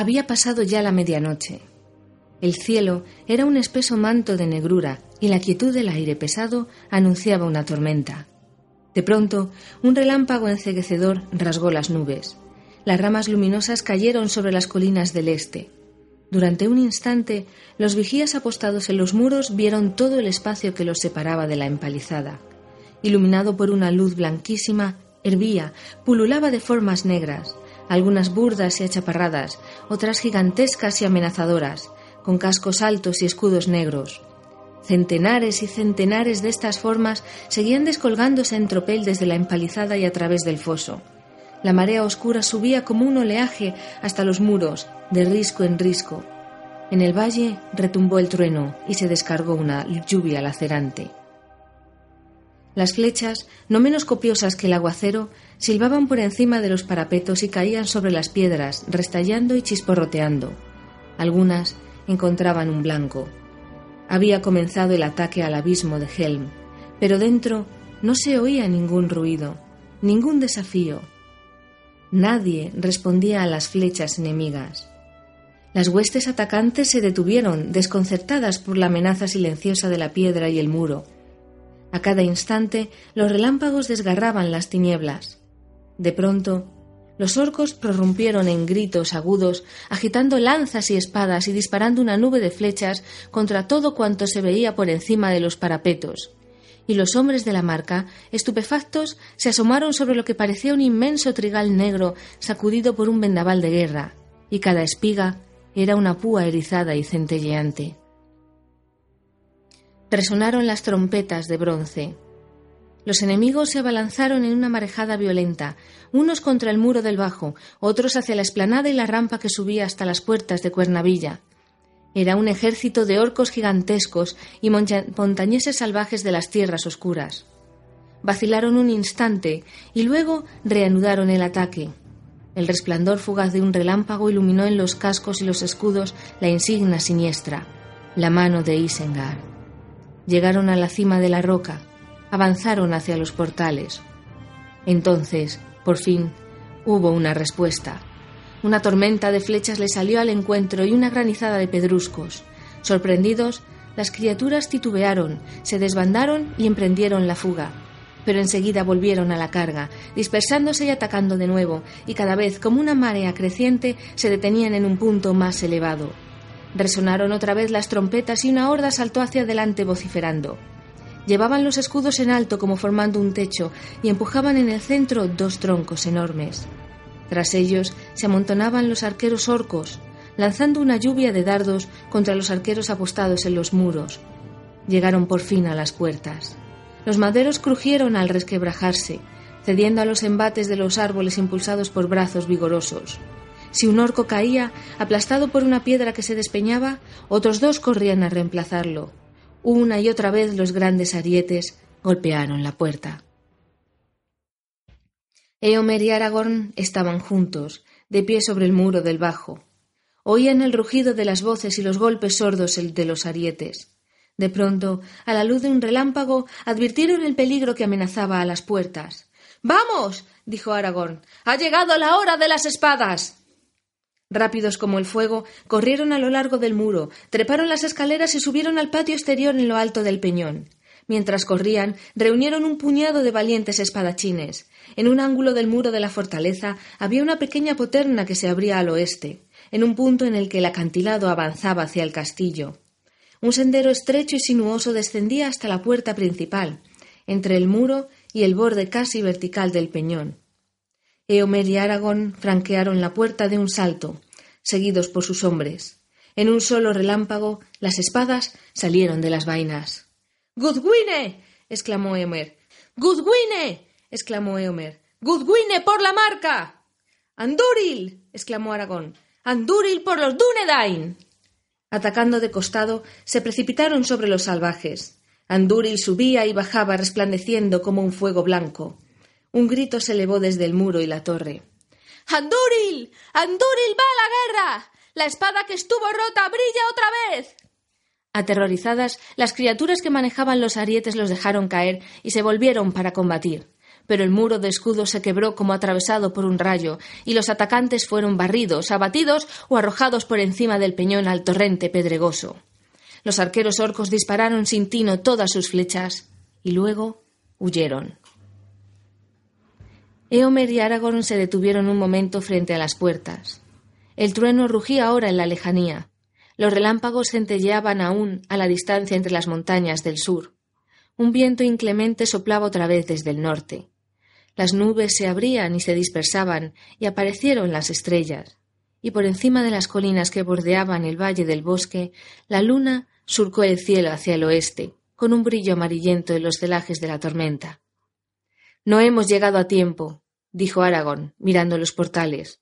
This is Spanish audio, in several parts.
Había pasado ya la medianoche. El cielo era un espeso manto de negrura y la quietud del aire pesado anunciaba una tormenta. De pronto, un relámpago enceguecedor rasgó las nubes. Las ramas luminosas cayeron sobre las colinas del este. Durante un instante, los vigías apostados en los muros vieron todo el espacio que los separaba de la empalizada. Iluminado por una luz blanquísima, hervía, pululaba de formas negras, algunas burdas y achaparradas, otras gigantescas y amenazadoras, con cascos altos y escudos negros. Centenares y centenares de estas formas seguían descolgándose en tropel desde la empalizada y a través del foso. La marea oscura subía como un oleaje hasta los muros, de risco en risco. En el valle retumbó el trueno y se descargó una lluvia lacerante. Las flechas, no menos copiosas que el aguacero, silbaban por encima de los parapetos y caían sobre las piedras, restallando y chisporroteando. Algunas encontraban un blanco. Había comenzado el ataque al abismo de Helm, pero dentro no se oía ningún ruido, ningún desafío. Nadie respondía a las flechas enemigas. Las huestes atacantes se detuvieron, desconcertadas por la amenaza silenciosa de la piedra y el muro. A cada instante los relámpagos desgarraban las tinieblas. De pronto, los orcos prorrumpieron en gritos agudos, agitando lanzas y espadas y disparando una nube de flechas contra todo cuanto se veía por encima de los parapetos. Y los hombres de la marca, estupefactos, se asomaron sobre lo que parecía un inmenso trigal negro sacudido por un vendaval de guerra, y cada espiga era una púa erizada y centelleante. Resonaron las trompetas de bronce. Los enemigos se abalanzaron en una marejada violenta, unos contra el muro del bajo, otros hacia la esplanada y la rampa que subía hasta las puertas de Cuernavilla. Era un ejército de orcos gigantescos y montañeses salvajes de las tierras oscuras. Vacilaron un instante y luego reanudaron el ataque. El resplandor fugaz de un relámpago iluminó en los cascos y los escudos la insignia siniestra, la mano de Isengar. Llegaron a la cima de la roca, avanzaron hacia los portales. Entonces, por fin, hubo una respuesta. Una tormenta de flechas le salió al encuentro y una granizada de pedruscos. Sorprendidos, las criaturas titubearon, se desbandaron y emprendieron la fuga pero enseguida volvieron a la carga, dispersándose y atacando de nuevo, y cada vez como una marea creciente se detenían en un punto más elevado. Resonaron otra vez las trompetas y una horda saltó hacia adelante vociferando. Llevaban los escudos en alto como formando un techo y empujaban en el centro dos troncos enormes. Tras ellos se amontonaban los arqueros orcos, lanzando una lluvia de dardos contra los arqueros apostados en los muros. Llegaron por fin a las puertas. Los maderos crujieron al resquebrajarse, cediendo a los embates de los árboles impulsados por brazos vigorosos. Si un orco caía, aplastado por una piedra que se despeñaba, otros dos corrían a reemplazarlo. Una y otra vez los grandes arietes golpearon la puerta. Eomer y Aragorn estaban juntos, de pie sobre el muro del bajo. Oían el rugido de las voces y los golpes sordos de los arietes. De pronto, a la luz de un relámpago, advirtieron el peligro que amenazaba a las puertas. Vamos. dijo Aragorn. Ha llegado la hora de las espadas. Rápidos como el fuego, corrieron a lo largo del muro, treparon las escaleras y subieron al patio exterior en lo alto del peñón. Mientras corrían, reunieron un puñado de valientes espadachines. En un ángulo del muro de la fortaleza había una pequeña poterna que se abría al oeste, en un punto en el que el acantilado avanzaba hacia el castillo. Un sendero estrecho y sinuoso descendía hasta la puerta principal, entre el muro y el borde casi vertical del peñón. Eomer y Aragón franquearon la puerta de un salto, seguidos por sus hombres. En un solo relámpago, las espadas salieron de las vainas. ¡Gudwine! exclamó Eomer. ¡Gudwine! exclamó Eomer. ¡Gudwine por la marca! ¡Andúril! exclamó Aragón. ¡Andúril por los Dúnedain! Atacando de costado, se precipitaron sobre los salvajes. Andúril subía y bajaba resplandeciendo como un fuego blanco. Un grito se elevó desde el muro y la torre. ¡Andúril! ¡Andúril va a la guerra! ¡La espada que estuvo rota brilla otra vez! Aterrorizadas, las criaturas que manejaban los arietes los dejaron caer y se volvieron para combatir. pero el muro de escudo se quebró como atravesado por un rayo, y los atacantes fueron barridos, abatidos o arrojados por encima del peñón al torrente pedregoso. Los arqueros orcos dispararon sin tino todas sus flechas, y luego huyeron. Eomer y Aragorn se detuvieron un momento frente a las puertas. El trueno rugía ahora en la lejanía. Los relámpagos centelleaban aún a la distancia entre las montañas del sur. Un viento inclemente soplaba otra vez desde el norte. Las nubes se abrían y se dispersaban, y aparecieron las estrellas. Y por encima de las colinas que bordeaban el valle del bosque, la luna surcó el cielo hacia el oeste, con un brillo amarillento en los celajes de la tormenta. No hemos llegado a tiempo, dijo Aragón, mirando los portales.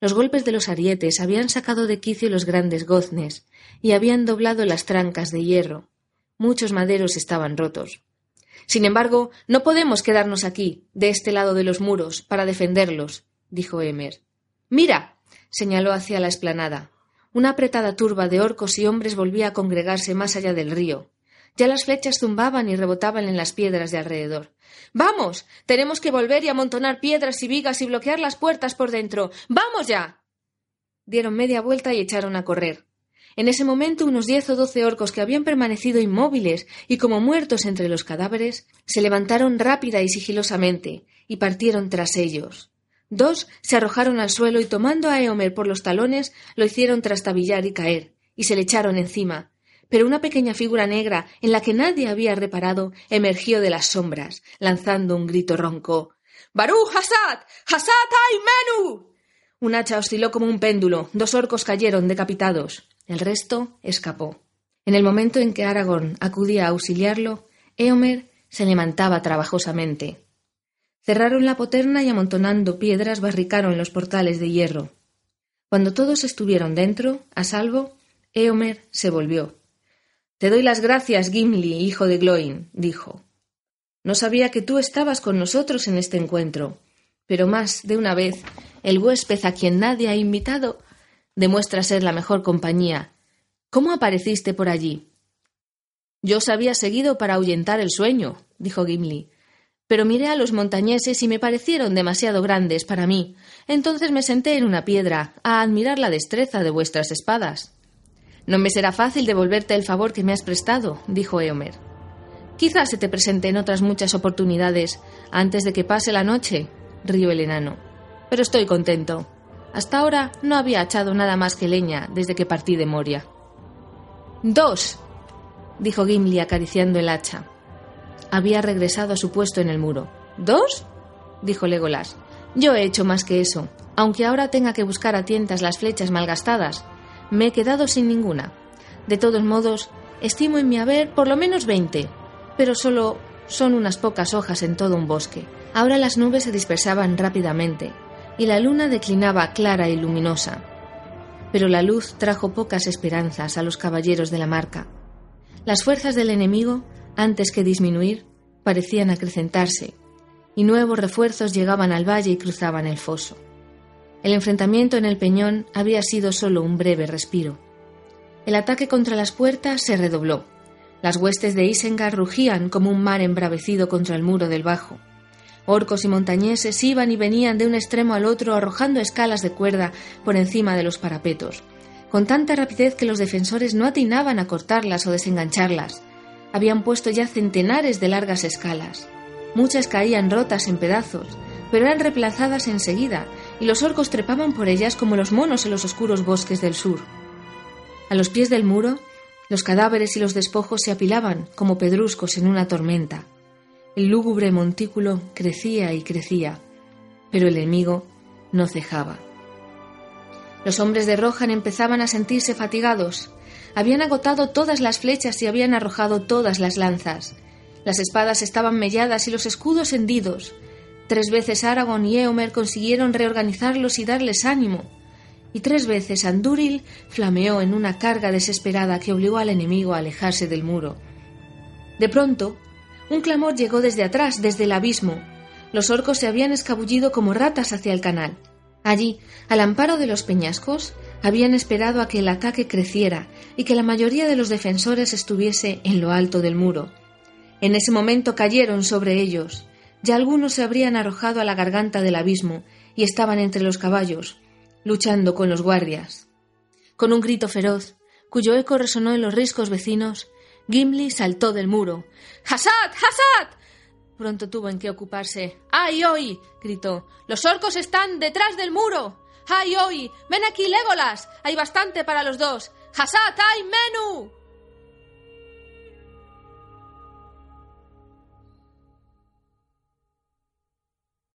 Los golpes de los arietes habían sacado de quicio los grandes goznes y habían doblado las trancas de hierro. Muchos maderos estaban rotos. Sin embargo, no podemos quedarnos aquí, de este lado de los muros, para defenderlos, dijo Emer. Mira. señaló hacia la explanada. Una apretada turba de orcos y hombres volvía a congregarse más allá del río. Ya las flechas zumbaban y rebotaban en las piedras de alrededor. Vamos. Tenemos que volver y amontonar piedras y vigas y bloquear las puertas por dentro. Vamos ya. Dieron media vuelta y echaron a correr. En ese momento unos diez o doce orcos que habían permanecido inmóviles y como muertos entre los cadáveres, se levantaron rápida y sigilosamente y partieron tras ellos. Dos se arrojaron al suelo y tomando a Eomer por los talones lo hicieron trastabillar y caer, y se le echaron encima, pero una pequeña figura negra en la que nadie había reparado emergió de las sombras, lanzando un grito ronco. ¡Barú Hasad! ¡Hasad ay Menú! Un hacha osciló como un péndulo, dos orcos cayeron decapitados, el resto escapó. En el momento en que Aragorn acudía a auxiliarlo, Eomer se levantaba trabajosamente. Cerraron la poterna y amontonando piedras barricaron los portales de hierro. Cuando todos estuvieron dentro, a salvo, Eomer se volvió. Te doy las gracias, Gimli, hijo de Gloin, dijo. No sabía que tú estabas con nosotros en este encuentro, pero más de una vez el huésped a quien nadie ha invitado demuestra ser la mejor compañía. ¿Cómo apareciste por allí? Yo os había seguido para ahuyentar el sueño, dijo Gimli, pero miré a los montañeses y me parecieron demasiado grandes para mí. Entonces me senté en una piedra a admirar la destreza de vuestras espadas. No me será fácil devolverte el favor que me has prestado, dijo Eomer. Quizás se te presenten otras muchas oportunidades antes de que pase la noche, rió el enano. Pero estoy contento. Hasta ahora no había echado nada más que leña desde que partí de Moria. Dos, dijo Gimli acariciando el hacha. Había regresado a su puesto en el muro. ¿Dos? dijo Legolas. Yo he hecho más que eso, aunque ahora tenga que buscar a tientas las flechas malgastadas me he quedado sin ninguna. De todos modos, estimo en mi haber por lo menos veinte, pero solo son unas pocas hojas en todo un bosque. Ahora las nubes se dispersaban rápidamente y la luna declinaba clara y luminosa. Pero la luz trajo pocas esperanzas a los caballeros de la marca. Las fuerzas del enemigo, antes que disminuir, parecían acrecentarse, y nuevos refuerzos llegaban al valle y cruzaban el foso. El enfrentamiento en el peñón había sido solo un breve respiro. El ataque contra las puertas se redobló. Las huestes de Isengar rugían como un mar embravecido contra el muro del bajo. Orcos y montañeses iban y venían de un extremo al otro arrojando escalas de cuerda por encima de los parapetos, con tanta rapidez que los defensores no atinaban a cortarlas o desengancharlas. Habían puesto ya centenares de largas escalas. Muchas caían rotas en pedazos, pero eran reemplazadas enseguida y los orcos trepaban por ellas como los monos en los oscuros bosques del sur. A los pies del muro, los cadáveres y los despojos se apilaban como pedruscos en una tormenta. El lúgubre montículo crecía y crecía, pero el enemigo no cejaba. Los hombres de Rohan empezaban a sentirse fatigados. Habían agotado todas las flechas y habían arrojado todas las lanzas. Las espadas estaban melladas y los escudos hendidos. Tres veces Aragorn y Eomer consiguieron reorganizarlos y darles ánimo, y tres veces Andúril flameó en una carga desesperada que obligó al enemigo a alejarse del muro. De pronto, un clamor llegó desde atrás, desde el abismo. Los orcos se habían escabullido como ratas hacia el canal. Allí, al amparo de los peñascos, habían esperado a que el ataque creciera y que la mayoría de los defensores estuviese en lo alto del muro. En ese momento cayeron sobre ellos Ya algunos se habrían arrojado a la garganta del abismo y estaban entre los caballos, luchando con los guardias. Con un grito feroz, cuyo eco resonó en los riscos vecinos, Gimli saltó del muro. ¡Hasad! ¡Hasad! Pronto tuvo en qué ocuparse. ¡Ay, hoy! gritó. ¡Los orcos están detrás del muro! ¡Ay, hoy! ¡Ven aquí, Legolas! Hay bastante para los dos. ¡Hasad! ¡Ay, Menú!